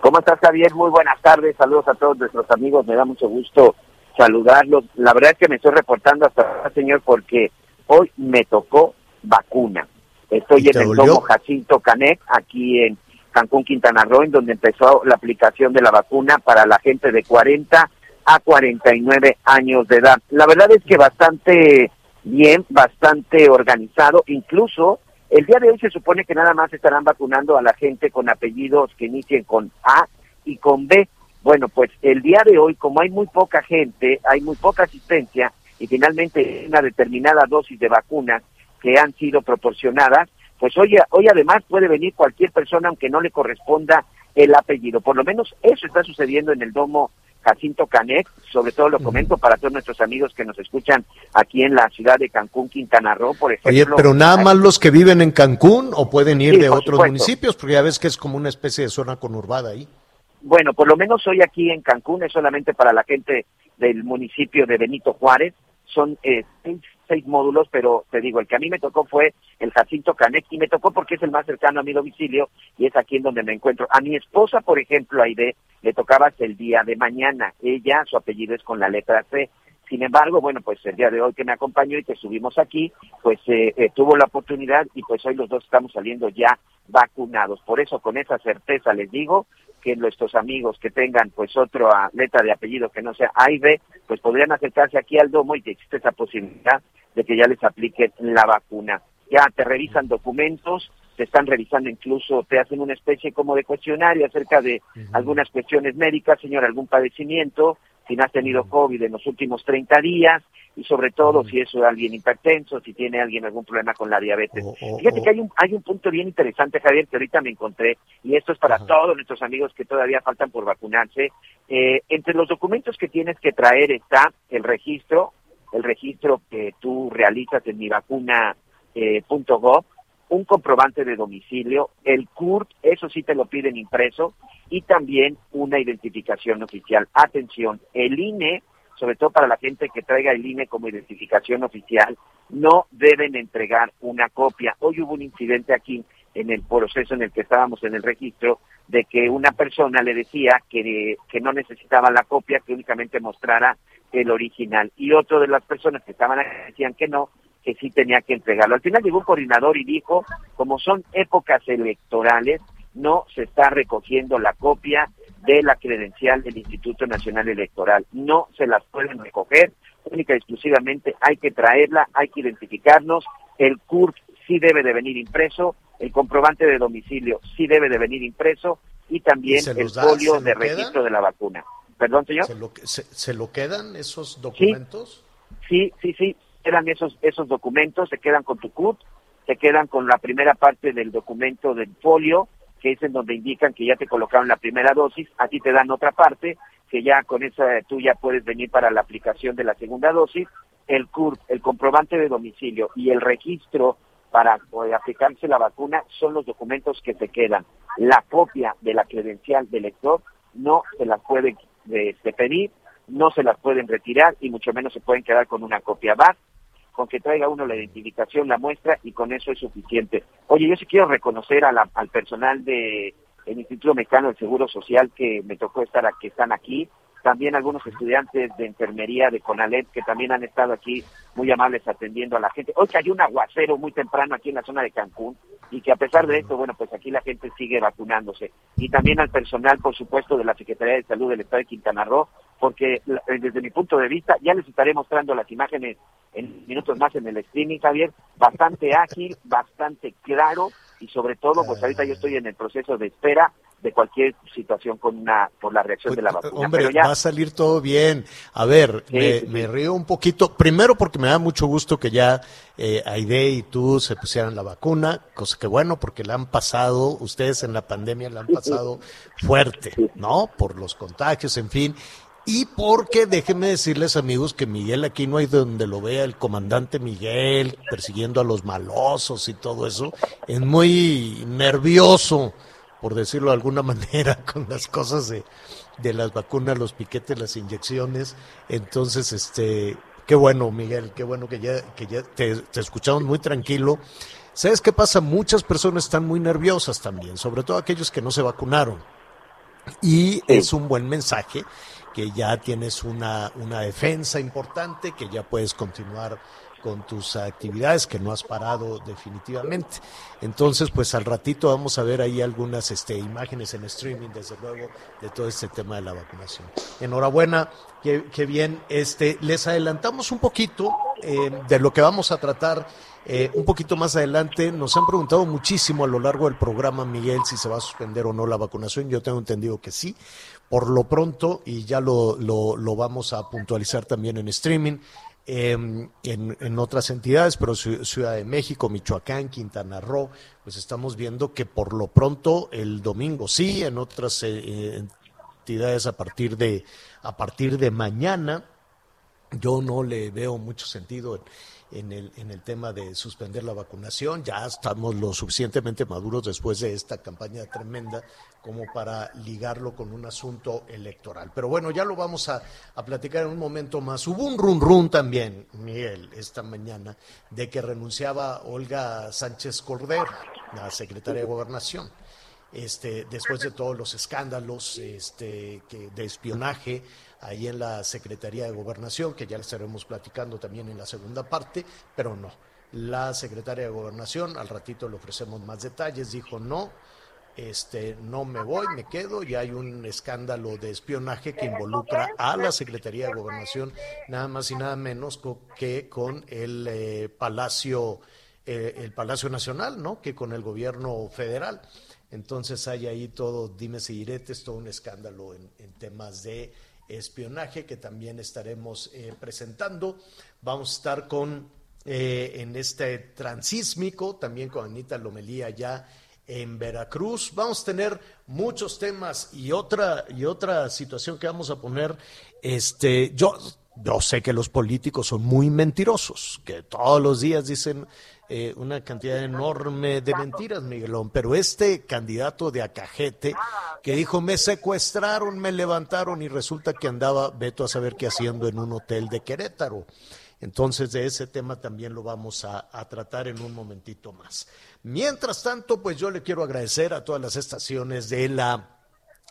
¿Cómo estás, Javier? Muy buenas tardes. Saludos a todos nuestros amigos. Me da mucho gusto saludarlos. La verdad es que me estoy reportando hasta ahora, señor, porque hoy me tocó vacuna. Estoy en el domo Jacinto Canet, aquí en Cancún, Quintana Roo, en donde empezó la aplicación de la vacuna para la gente de 40 a 49 años de edad. La verdad es que bastante bien, bastante organizado, incluso el día de hoy se supone que nada más estarán vacunando a la gente con apellidos que inicien con A y con B. Bueno, pues el día de hoy, como hay muy poca gente, hay muy poca asistencia y finalmente una determinada dosis de vacunas que han sido proporcionadas, pues hoy, hoy además puede venir cualquier persona aunque no le corresponda el apellido. Por lo menos eso está sucediendo en el domo Jacinto Canet, sobre todo lo comento para todos nuestros amigos que nos escuchan aquí en la ciudad de Cancún, Quintana Roo, por ejemplo. Oye, pero nada más los que viven en Cancún o pueden ir sí, de otros supuesto. municipios, porque ya ves que es como una especie de zona conurbada ahí. Bueno, por lo menos hoy aquí en Cancún es solamente para la gente del municipio de Benito Juárez, son eh, seis, seis, módulos, pero te digo, el que a mí me tocó fue el Jacinto Canet y me tocó porque es el más cercano a mi domicilio y es aquí en donde me encuentro. A mi esposa, por ejemplo, Aide, le tocaba el día de mañana. Ella, su apellido es con la letra C. Sin embargo, bueno, pues el día de hoy que me acompañó y que subimos aquí, pues eh, eh, tuvo la oportunidad y pues hoy los dos estamos saliendo ya vacunados. Por eso, con esa certeza les digo que nuestros amigos que tengan pues otra letra de apellido que no sea A y B, pues podrían acercarse aquí al domo y que existe esa posibilidad de que ya les apliquen la vacuna. Ya te revisan documentos, te están revisando incluso, te hacen una especie como de cuestionario acerca de algunas cuestiones médicas, señor, algún padecimiento, si no has tenido COVID en los últimos 30 días y sobre todo si es alguien hipertenso, si tiene alguien algún problema con la diabetes. Oh, oh, Fíjate que hay un, hay un punto bien interesante, Javier, que ahorita me encontré, y esto es para todos nuestros amigos que todavía faltan por vacunarse. Eh, entre los documentos que tienes que traer está el registro, el registro que tú realizas en mi vacuna eh, un comprobante de domicilio, el CURP, eso sí te lo piden impreso, y también una identificación oficial. Atención, el INE, sobre todo para la gente que traiga el INE como identificación oficial, no deben entregar una copia. Hoy hubo un incidente aquí en el proceso en el que estábamos en el registro, de que una persona le decía que, que no necesitaba la copia, que únicamente mostrara el original. Y otro de las personas que estaban decían que no, que sí tenía que entregarlo. Al final llegó un coordinador y dijo, como son épocas electorales, no se está recogiendo la copia de la credencial del Instituto Nacional Electoral. No se las pueden recoger, única y exclusivamente hay que traerla, hay que identificarnos. El CURP sí debe de venir impreso, el comprobante de domicilio sí debe de venir impreso y también el folio de registro de la vacuna. Perdón, señor. ¿Se lo, se, lo quedan esos documentos? Sí, sí, sí, quedan esos, esos documentos, se quedan con tu CURP, se quedan con la primera parte del documento del folio, que es en donde indican que ya te colocaron la primera dosis, a ti te dan otra parte, que ya con esa tú ya puedes venir para la aplicación de la segunda dosis, el CURP, el comprobante de domicilio y el registro para aplicarse la vacuna son los documentos que te quedan. La copia de la credencial del lector no se las pueden este, pedir, no se las pueden retirar y mucho menos se pueden quedar con una copia. VAR con que traiga uno la identificación, la muestra y con eso es suficiente. Oye, yo sí quiero reconocer al personal de el Instituto Mexicano del Seguro Social que me tocó estar aquí, que están aquí, también algunos estudiantes de enfermería de CONALEP que también han estado aquí muy amables atendiendo a la gente. Hoy hay un aguacero muy temprano aquí en la zona de Cancún y que a pesar de esto, bueno, pues aquí la gente sigue vacunándose. Y también al personal, por supuesto, de la Secretaría de Salud del Estado de Quintana Roo, porque eh, desde mi punto de vista, ya les estaré mostrando las imágenes en minutos más en el streaming, Javier, bastante ágil, bastante claro y sobre todo, pues ahorita yo estoy en el proceso de espera de cualquier situación con una por la reacción de la pues, vacuna. Hombre, va a salir todo bien. A ver, me, río un poquito. Primero porque me da mucho gusto que ya eh, Aide y tú se pusieran la vacuna, cosa que bueno, porque la han pasado, ustedes en la pandemia la han pasado fuerte, ¿no? Por los contagios, en fin. Y porque déjenme decirles amigos que Miguel aquí no hay donde lo vea el comandante Miguel persiguiendo a los malosos y todo eso, es muy nervioso por decirlo de alguna manera, con las cosas de, de las vacunas, los piquetes, las inyecciones. Entonces, este, qué bueno, Miguel, qué bueno que ya, que ya te, te escuchamos muy tranquilo. ¿Sabes qué pasa? Muchas personas están muy nerviosas también, sobre todo aquellos que no se vacunaron. Y es un buen mensaje que ya tienes una, una defensa importante, que ya puedes continuar con tus actividades que no has parado definitivamente. Entonces, pues al ratito vamos a ver ahí algunas este, imágenes en streaming, desde luego, de todo este tema de la vacunación. Enhorabuena, qué, bien. Este, les adelantamos un poquito eh, de lo que vamos a tratar eh, un poquito más adelante. Nos han preguntado muchísimo a lo largo del programa, Miguel, si se va a suspender o no la vacunación. Yo tengo entendido que sí. Por lo pronto, y ya lo, lo, lo vamos a puntualizar también en streaming, Em, en, en, otras entidades, pero Ciudad de México, Michoacán, Quintana Roo, pues estamos viendo que por lo pronto el domingo sí, en otras eh, entidades a partir de a partir de mañana, yo no le veo mucho sentido en, en el, en el tema de suspender la vacunación. Ya estamos lo suficientemente maduros después de esta campaña tremenda como para ligarlo con un asunto electoral. Pero bueno, ya lo vamos a, a platicar en un momento más. Hubo un run run también, Miguel, esta mañana, de que renunciaba Olga Sánchez Cordero, la secretaria de Gobernación. Este, después de todos los escándalos este, que, de espionaje ahí en la Secretaría de Gobernación, que ya le estaremos platicando también en la segunda parte, pero no. La Secretaria de Gobernación, al ratito le ofrecemos más detalles, dijo no, este, no me voy, me quedo y hay un escándalo de espionaje que involucra a la Secretaría de Gobernación, nada más y nada menos que con el eh, Palacio, eh, el Palacio Nacional, ¿no? Que con el gobierno federal. Entonces hay ahí todo, dimes y diretes, todo un escándalo en temas de espionaje que también estaremos eh, presentando. Vamos a estar con eh, en este transísmico, también con Anita Lomelía ya en Veracruz. Vamos a tener muchos temas y otra y otra situación que vamos a poner. Este, yo yo sé que los políticos son muy mentirosos, que todos los días dicen eh, una cantidad enorme de mentiras, Miguelón, pero este candidato de Acajete que dijo, me secuestraron, me levantaron y resulta que andaba, veto a saber qué haciendo en un hotel de Querétaro. Entonces de ese tema también lo vamos a tratar en un momentito más. Mientras tanto, pues yo le quiero agradecer a todas las estaciones de la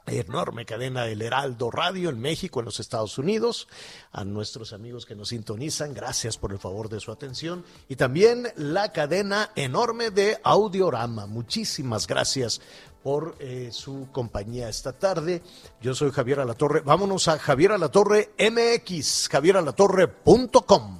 enorme cadena del Heraldo Radio en México, en los Estados Unidos, a nuestros amigos que nos sintonizan, gracias por el favor de su atención, y también la cadena enorme de Audiorama, muchísimas gracias por eh, su compañía esta tarde. Yo soy Javier Alatorre, vámonos a Javier Alatorre MX, javieralatorre.com.